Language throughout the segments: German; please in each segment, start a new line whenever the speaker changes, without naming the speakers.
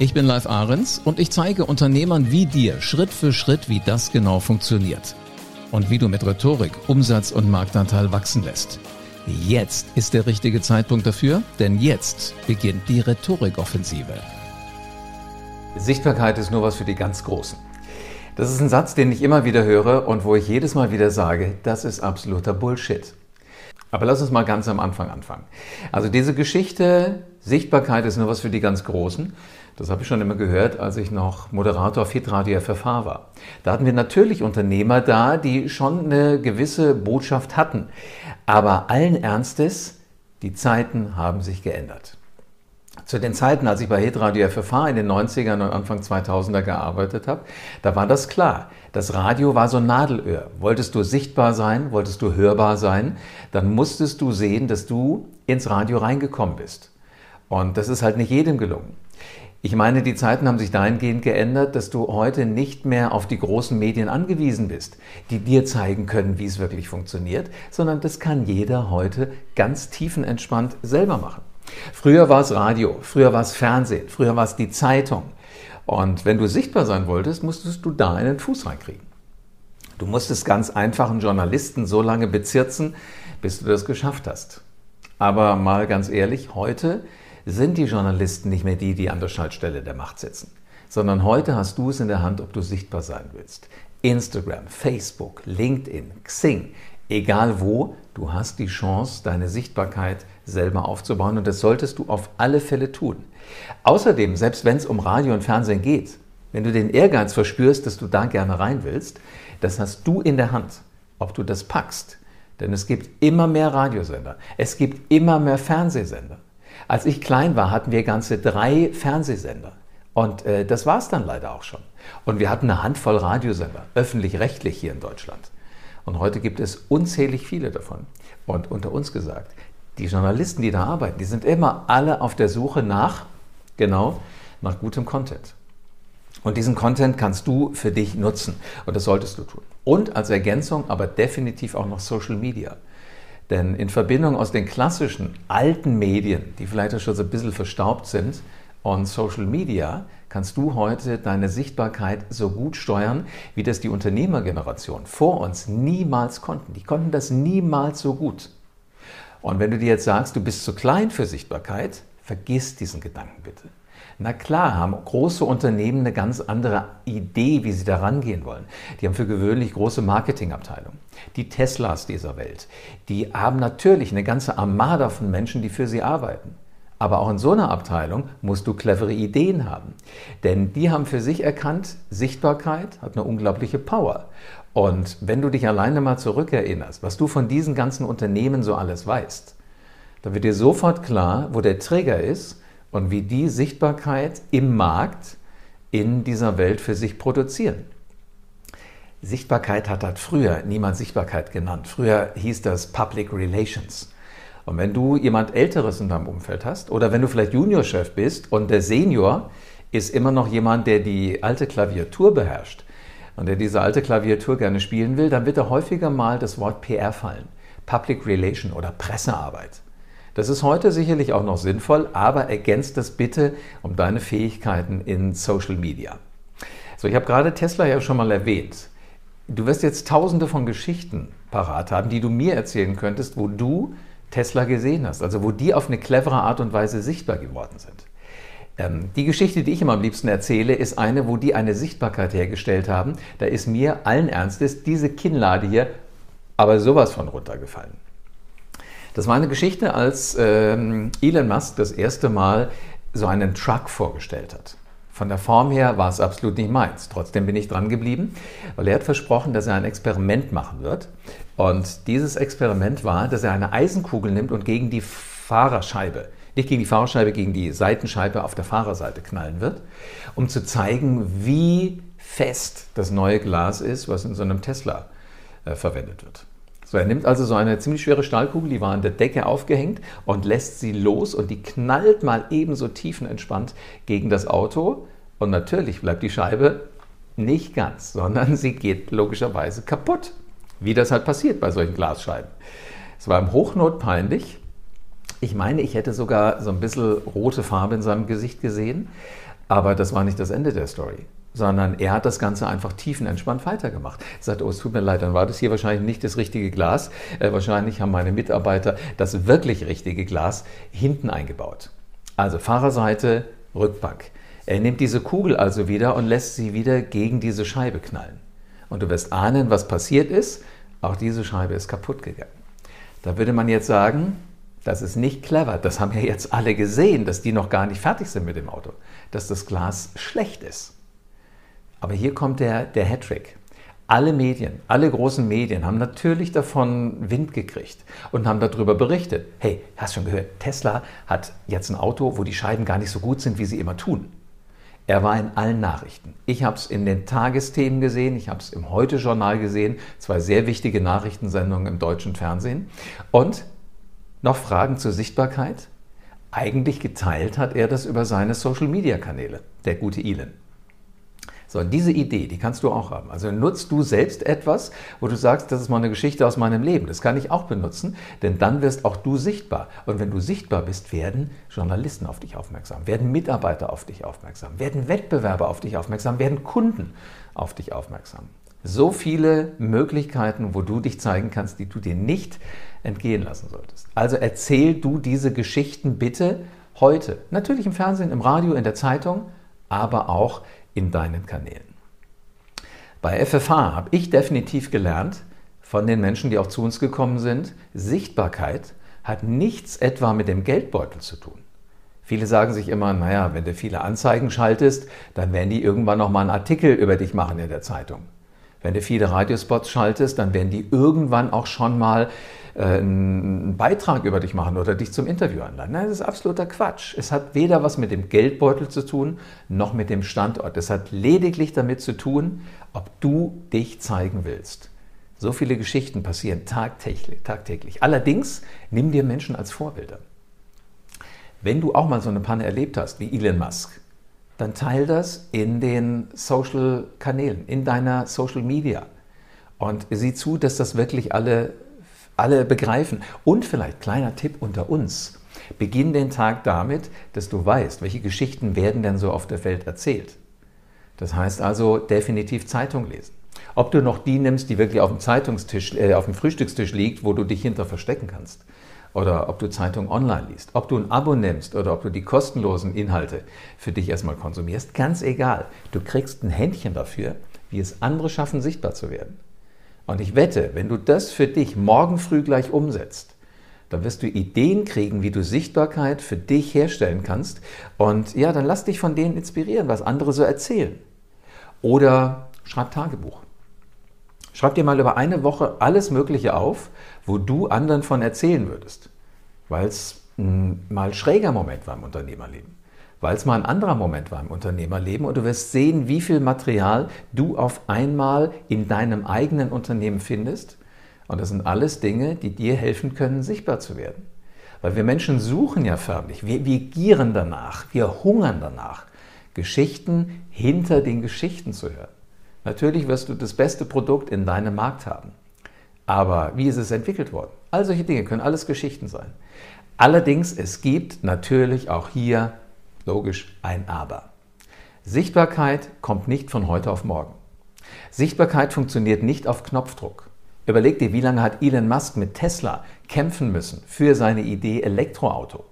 Ich bin Live Ahrens und ich zeige Unternehmern wie dir Schritt für Schritt, wie das genau funktioniert. Und wie du mit Rhetorik Umsatz und Marktanteil wachsen lässt. Jetzt ist der richtige Zeitpunkt dafür, denn jetzt beginnt die Rhetorikoffensive.
Sichtbarkeit ist nur was für die ganz Großen. Das ist ein Satz, den ich immer wieder höre und wo ich jedes Mal wieder sage, das ist absoluter Bullshit. Aber lass uns mal ganz am Anfang anfangen. Also diese Geschichte, Sichtbarkeit ist nur was für die ganz Großen. Das habe ich schon immer gehört, als ich noch Moderator auf Hitradio FFH war. Da hatten wir natürlich Unternehmer da, die schon eine gewisse Botschaft hatten. Aber allen Ernstes, die Zeiten haben sich geändert. Zu den Zeiten, als ich bei Hitradio FFH in den 90ern und Anfang 2000er gearbeitet habe, da war das klar. Das Radio war so Nadelöhr. Wolltest du sichtbar sein, wolltest du hörbar sein, dann musstest du sehen, dass du ins Radio reingekommen bist. Und das ist halt nicht jedem gelungen. Ich meine, die Zeiten haben sich dahingehend geändert, dass du heute nicht mehr auf die großen Medien angewiesen bist, die dir zeigen können, wie es wirklich funktioniert, sondern das kann jeder heute ganz tiefenentspannt selber machen. Früher war es Radio, früher war es Fernsehen, früher war es die Zeitung. Und wenn du sichtbar sein wolltest, musstest du da einen Fuß reinkriegen. Du musstest ganz einfachen Journalisten so lange bezirzen, bis du das geschafft hast. Aber mal ganz ehrlich, heute sind die Journalisten nicht mehr die, die an der Schaltstelle der Macht sitzen, sondern heute hast du es in der Hand, ob du sichtbar sein willst. Instagram, Facebook, LinkedIn, Xing, egal wo, du hast die Chance, deine Sichtbarkeit selber aufzubauen und das solltest du auf alle Fälle tun. Außerdem, selbst wenn es um Radio und Fernsehen geht, wenn du den Ehrgeiz verspürst, dass du da gerne rein willst, das hast du in der Hand, ob du das packst. Denn es gibt immer mehr Radiosender, es gibt immer mehr Fernsehsender. Als ich klein war, hatten wir ganze drei Fernsehsender. Und äh, das war es dann leider auch schon. Und wir hatten eine Handvoll Radiosender, öffentlich-rechtlich hier in Deutschland. Und heute gibt es unzählig viele davon. Und unter uns gesagt, die Journalisten, die da arbeiten, die sind immer alle auf der Suche nach, genau, nach gutem Content. Und diesen Content kannst du für dich nutzen. Und das solltest du tun. Und als Ergänzung aber definitiv auch noch Social Media. Denn in Verbindung aus den klassischen alten Medien, die vielleicht schon so ein bisschen verstaubt sind, und Social Media kannst du heute deine Sichtbarkeit so gut steuern, wie das die Unternehmergeneration vor uns niemals konnten. Die konnten das niemals so gut. Und wenn du dir jetzt sagst, du bist zu klein für Sichtbarkeit, vergiss diesen Gedanken bitte. Na klar haben große Unternehmen eine ganz andere Idee, wie sie da rangehen wollen. Die haben für gewöhnlich große Marketingabteilungen. Die Teslas dieser Welt, die haben natürlich eine ganze Armada von Menschen, die für sie arbeiten. Aber auch in so einer Abteilung musst du clevere Ideen haben. Denn die haben für sich erkannt, Sichtbarkeit hat eine unglaubliche Power. Und wenn du dich alleine mal zurückerinnerst, was du von diesen ganzen Unternehmen so alles weißt, dann wird dir sofort klar, wo der Träger ist und wie die Sichtbarkeit im Markt in dieser Welt für sich produzieren. Sichtbarkeit hat halt früher niemand Sichtbarkeit genannt. Früher hieß das Public Relations. Und wenn du jemand Älteres in deinem Umfeld hast oder wenn du vielleicht Juniorchef bist und der Senior ist immer noch jemand, der die alte Klaviatur beherrscht und der diese alte Klaviatur gerne spielen will, dann wird da häufiger mal das Wort PR fallen. Public Relation oder Pressearbeit. Das ist heute sicherlich auch noch sinnvoll, aber ergänzt das bitte um deine Fähigkeiten in Social Media. So, ich habe gerade Tesla ja schon mal erwähnt. Du wirst jetzt tausende von Geschichten parat haben, die du mir erzählen könntest, wo du Tesla gesehen hast, also wo die auf eine clevere Art und Weise sichtbar geworden sind. Ähm, die Geschichte, die ich immer am liebsten erzähle, ist eine, wo die eine Sichtbarkeit hergestellt haben. Da ist mir allen Ernstes diese Kinnlade hier aber sowas von runtergefallen. Das war eine Geschichte, als ähm, Elon Musk das erste Mal so einen Truck vorgestellt hat. Von der Form her war es absolut nicht meins. Trotzdem bin ich dran geblieben, weil er hat versprochen, dass er ein Experiment machen wird. Und dieses Experiment war, dass er eine Eisenkugel nimmt und gegen die Fahrerscheibe, nicht gegen die Fahrerscheibe, gegen die Seitenscheibe auf der Fahrerseite knallen wird, um zu zeigen, wie fest das neue Glas ist, was in so einem Tesla äh, verwendet wird. So, er nimmt also so eine ziemlich schwere Stahlkugel, die war an der Decke aufgehängt und lässt sie los und die knallt mal ebenso tiefenentspannt gegen das Auto. Und natürlich bleibt die Scheibe nicht ganz, sondern sie geht logischerweise kaputt. Wie das halt passiert bei solchen Glasscheiben. Es war im Hochnot peinlich. Ich meine, ich hätte sogar so ein bisschen rote Farbe in seinem Gesicht gesehen, aber das war nicht das Ende der Story sondern er hat das Ganze einfach tiefenentspannt weitergemacht. Er sagt, oh, es tut mir leid, dann war das hier wahrscheinlich nicht das richtige Glas. Äh, wahrscheinlich haben meine Mitarbeiter das wirklich richtige Glas hinten eingebaut. Also Fahrerseite, Rückbank. Er nimmt diese Kugel also wieder und lässt sie wieder gegen diese Scheibe knallen. Und du wirst ahnen, was passiert ist. Auch diese Scheibe ist kaputt gegangen. Da würde man jetzt sagen, das ist nicht clever. Das haben ja jetzt alle gesehen, dass die noch gar nicht fertig sind mit dem Auto. Dass das Glas schlecht ist. Aber hier kommt der, der Hattrick. Alle Medien, alle großen Medien haben natürlich davon Wind gekriegt und haben darüber berichtet. Hey, hast schon gehört, Tesla hat jetzt ein Auto, wo die Scheiben gar nicht so gut sind, wie sie immer tun. Er war in allen Nachrichten. Ich habe es in den Tagesthemen gesehen, ich habe es im Heute-Journal gesehen, zwei sehr wichtige Nachrichtensendungen im deutschen Fernsehen. Und noch Fragen zur Sichtbarkeit? Eigentlich geteilt hat er das über seine Social-Media-Kanäle, der gute Elon. So, diese Idee, die kannst du auch haben. Also nutzt du selbst etwas, wo du sagst, das ist mal eine Geschichte aus meinem Leben. Das kann ich auch benutzen, denn dann wirst auch du sichtbar. Und wenn du sichtbar bist, werden Journalisten auf dich aufmerksam, werden Mitarbeiter auf dich aufmerksam, werden Wettbewerber auf dich aufmerksam, werden Kunden auf dich aufmerksam. So viele Möglichkeiten, wo du dich zeigen kannst, die du dir nicht entgehen lassen solltest. Also erzähl du diese Geschichten bitte heute. Natürlich im Fernsehen, im Radio, in der Zeitung, aber auch in deinen Kanälen. Bei FFH habe ich definitiv gelernt von den Menschen, die auch zu uns gekommen sind, Sichtbarkeit hat nichts etwa mit dem Geldbeutel zu tun. Viele sagen sich immer, naja, wenn du viele Anzeigen schaltest, dann werden die irgendwann noch mal einen Artikel über dich machen in der Zeitung. Wenn du viele Radiospots schaltest, dann werden die irgendwann auch schon mal äh, einen Beitrag über dich machen oder dich zum Interview anladen. Nein, das ist absoluter Quatsch. Es hat weder was mit dem Geldbeutel zu tun, noch mit dem Standort. Es hat lediglich damit zu tun, ob du dich zeigen willst. So viele Geschichten passieren tagtäglich. tagtäglich. Allerdings nimm dir Menschen als Vorbilder. Wenn du auch mal so eine Panne erlebt hast, wie Elon Musk, dann teil das in den Social-Kanälen, in deiner Social Media. Und sieh zu, dass das wirklich alle, alle begreifen. Und vielleicht kleiner Tipp unter uns. Beginn den Tag damit, dass du weißt, welche Geschichten werden denn so auf der Welt erzählt. Das heißt also definitiv Zeitung lesen. Ob du noch die nimmst, die wirklich auf dem Zeitungstisch, äh, auf dem Frühstückstisch liegt, wo du dich hinter verstecken kannst oder ob du Zeitung online liest, ob du ein Abo nimmst oder ob du die kostenlosen Inhalte für dich erstmal konsumierst, ganz egal. Du kriegst ein Händchen dafür, wie es andere schaffen, sichtbar zu werden. Und ich wette, wenn du das für dich morgen früh gleich umsetzt, dann wirst du Ideen kriegen, wie du Sichtbarkeit für dich herstellen kannst. Und ja, dann lass dich von denen inspirieren, was andere so erzählen. Oder schreib Tagebuch. Schreib dir mal über eine Woche alles Mögliche auf, wo du anderen von erzählen würdest, weil es mal schräger Moment war im Unternehmerleben, weil es mal ein anderer Moment war im Unternehmerleben und du wirst sehen, wie viel Material du auf einmal in deinem eigenen Unternehmen findest. Und das sind alles Dinge, die dir helfen können, sichtbar zu werden. Weil wir Menschen suchen ja förmlich, wir, wir gieren danach, wir hungern danach, Geschichten hinter den Geschichten zu hören. Natürlich wirst du das beste Produkt in deinem Markt haben. Aber wie ist es entwickelt worden? All solche Dinge können alles Geschichten sein. Allerdings, es gibt natürlich auch hier logisch ein Aber. Sichtbarkeit kommt nicht von heute auf morgen. Sichtbarkeit funktioniert nicht auf Knopfdruck. Überleg dir, wie lange hat Elon Musk mit Tesla kämpfen müssen für seine Idee Elektroauto.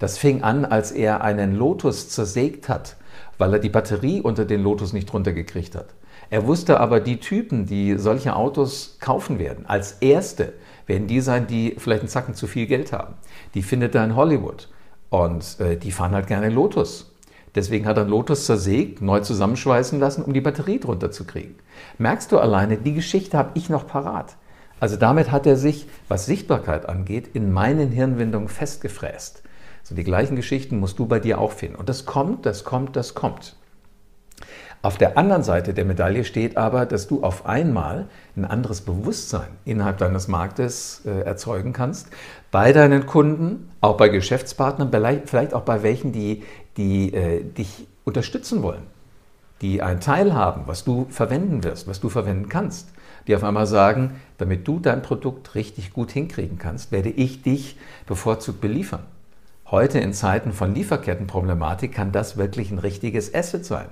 Das fing an, als er einen Lotus zersägt hat, weil er die Batterie unter den Lotus nicht runtergekriegt hat. Er wusste aber, die Typen, die solche Autos kaufen werden, als erste werden die sein, die vielleicht einen Zacken zu viel Geld haben. Die findet er in Hollywood und äh, die fahren halt gerne Lotus. Deswegen hat er Lotus zersägt, neu zusammenschweißen lassen, um die Batterie drunter zu kriegen. Merkst du alleine, die Geschichte habe ich noch parat. Also damit hat er sich, was Sichtbarkeit angeht, in meinen Hirnwindungen festgefräst So die gleichen Geschichten musst du bei dir auch finden. Und das kommt, das kommt, das kommt. Auf der anderen Seite der Medaille steht aber, dass du auf einmal ein anderes Bewusstsein innerhalb deines Marktes äh, erzeugen kannst, bei deinen Kunden, auch bei Geschäftspartnern, vielleicht auch bei welchen, die, die äh, dich unterstützen wollen, die einen Teil haben, was du verwenden wirst, was du verwenden kannst, die auf einmal sagen, damit du dein Produkt richtig gut hinkriegen kannst, werde ich dich bevorzugt beliefern. Heute in Zeiten von Lieferkettenproblematik kann das wirklich ein richtiges Asset sein.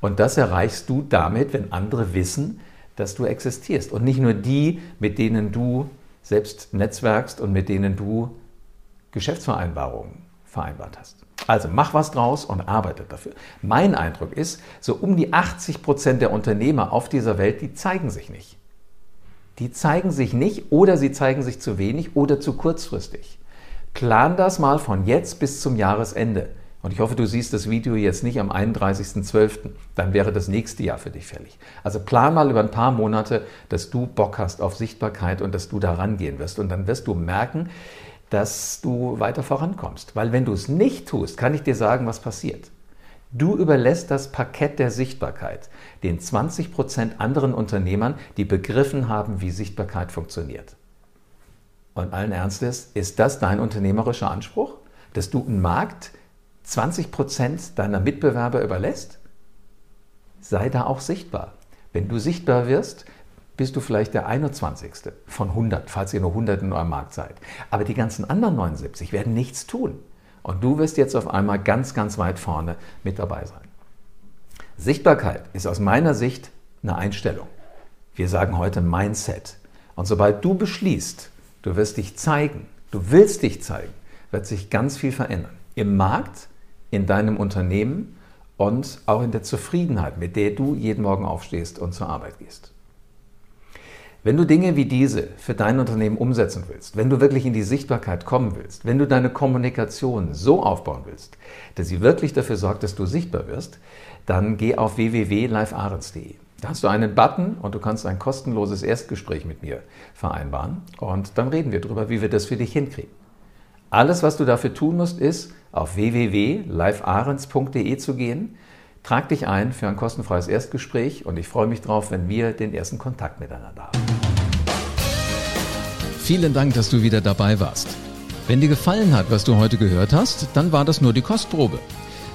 Und das erreichst du damit, wenn andere wissen, dass du existierst. Und nicht nur die, mit denen du selbst netzwerkst und mit denen du Geschäftsvereinbarungen vereinbart hast. Also mach was draus und arbeite dafür. Mein Eindruck ist, so um die 80 Prozent der Unternehmer auf dieser Welt, die zeigen sich nicht. Die zeigen sich nicht oder sie zeigen sich zu wenig oder zu kurzfristig. Plan das mal von jetzt bis zum Jahresende. Und ich hoffe, du siehst das Video jetzt nicht am 31.12. Dann wäre das nächste Jahr für dich fällig. Also plan mal über ein paar Monate, dass du Bock hast auf Sichtbarkeit und dass du da rangehen wirst. Und dann wirst du merken, dass du weiter vorankommst. Weil wenn du es nicht tust, kann ich dir sagen, was passiert. Du überlässt das Parkett der Sichtbarkeit den 20% anderen Unternehmern, die begriffen haben, wie Sichtbarkeit funktioniert. Und allen Ernstes, ist das dein unternehmerischer Anspruch, dass du einen Markt 20 Prozent deiner Mitbewerber überlässt? Sei da auch sichtbar. Wenn du sichtbar wirst, bist du vielleicht der 21. von 100, falls ihr nur 100 in eurem Markt seid. Aber die ganzen anderen 79 werden nichts tun. Und du wirst jetzt auf einmal ganz, ganz weit vorne mit dabei sein. Sichtbarkeit ist aus meiner Sicht eine Einstellung. Wir sagen heute Mindset. Und sobald du beschließt, Du wirst dich zeigen. Du willst dich zeigen. Wird sich ganz viel verändern. Im Markt, in deinem Unternehmen und auch in der Zufriedenheit, mit der du jeden Morgen aufstehst und zur Arbeit gehst. Wenn du Dinge wie diese für dein Unternehmen umsetzen willst, wenn du wirklich in die Sichtbarkeit kommen willst, wenn du deine Kommunikation so aufbauen willst, dass sie wirklich dafür sorgt, dass du sichtbar wirst, dann geh auf www.livearens.de. Hast du einen Button und du kannst ein kostenloses Erstgespräch mit mir vereinbaren. Und dann reden wir darüber, wie wir das für dich hinkriegen. Alles, was du dafür tun musst, ist, auf www.livearens.de zu gehen. Trag dich ein für ein kostenfreies Erstgespräch und ich freue mich drauf, wenn wir den ersten Kontakt miteinander haben.
Vielen Dank, dass du wieder dabei warst. Wenn dir gefallen hat, was du heute gehört hast, dann war das nur die Kostprobe.